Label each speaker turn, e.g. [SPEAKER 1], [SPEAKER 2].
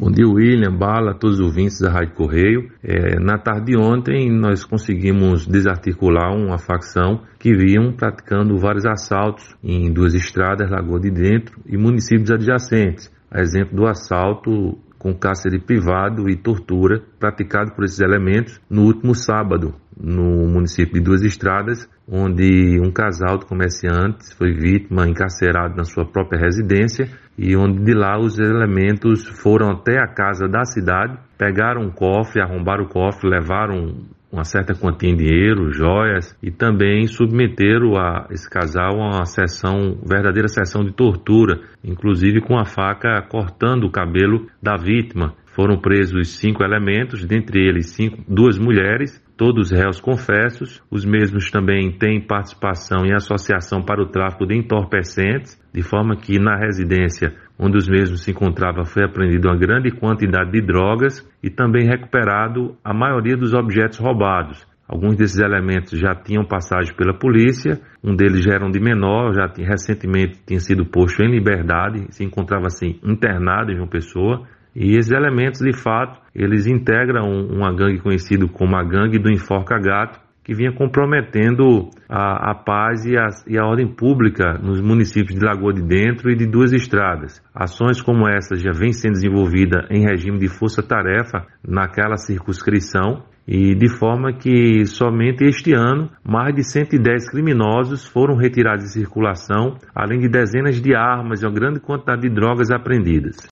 [SPEAKER 1] Bom dia, William, Bala, todos os ouvintes da Rádio Correio. É, na tarde de ontem, nós conseguimos desarticular uma facção que vinham praticando vários assaltos em duas estradas, Lagoa de Dentro e municípios adjacentes. A exemplo do assalto com cárcere privado e tortura praticado por esses elementos no último sábado, no município de Duas Estradas, onde um casal de comerciantes foi vítima encarcerado na sua própria residência e onde de lá os elementos foram até a casa da cidade, pegaram um cofre, arrombaram o cofre, levaram uma certa quantia em dinheiro, joias e também submeteram a esse casal a uma sessão, verdadeira sessão de tortura, inclusive com a faca cortando o cabelo da vítima. Foram presos cinco elementos, dentre eles cinco, duas mulheres, todos réus confessos. Os mesmos também têm participação em associação para o tráfico de entorpecentes, de forma que na residência onde os mesmos se encontravam foi apreendida uma grande quantidade de drogas e também recuperado a maioria dos objetos roubados. Alguns desses elementos já tinham passagem pela polícia, um deles já era um de menor, já tinha, recentemente tinha sido posto em liberdade, se encontrava assim internado em uma pessoa. E esses elementos, de fato, eles integram uma gangue conhecida como a gangue do enforca gato, que vinha comprometendo a, a paz e a, e a, ordem pública nos municípios de Lagoa de Dentro e de Duas Estradas. Ações como essa já vêm sendo desenvolvidas em regime de força-tarefa naquela circunscrição e de forma que somente este ano mais de 110 criminosos foram retirados de circulação, além de dezenas de armas e uma grande quantidade de drogas apreendidas.